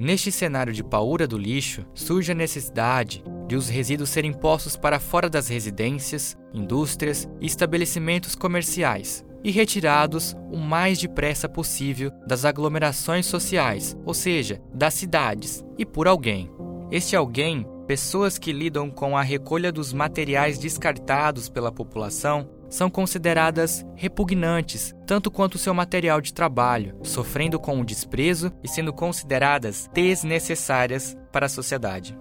Neste cenário de paura do lixo, surge a necessidade de os resíduos serem postos para fora das residências, indústrias e estabelecimentos comerciais e retirados o mais depressa possível das aglomerações sociais, ou seja, das cidades, e por alguém. Este alguém, pessoas que lidam com a recolha dos materiais descartados pela população, são consideradas repugnantes, tanto quanto seu material de trabalho, sofrendo com o desprezo e sendo consideradas desnecessárias para a sociedade.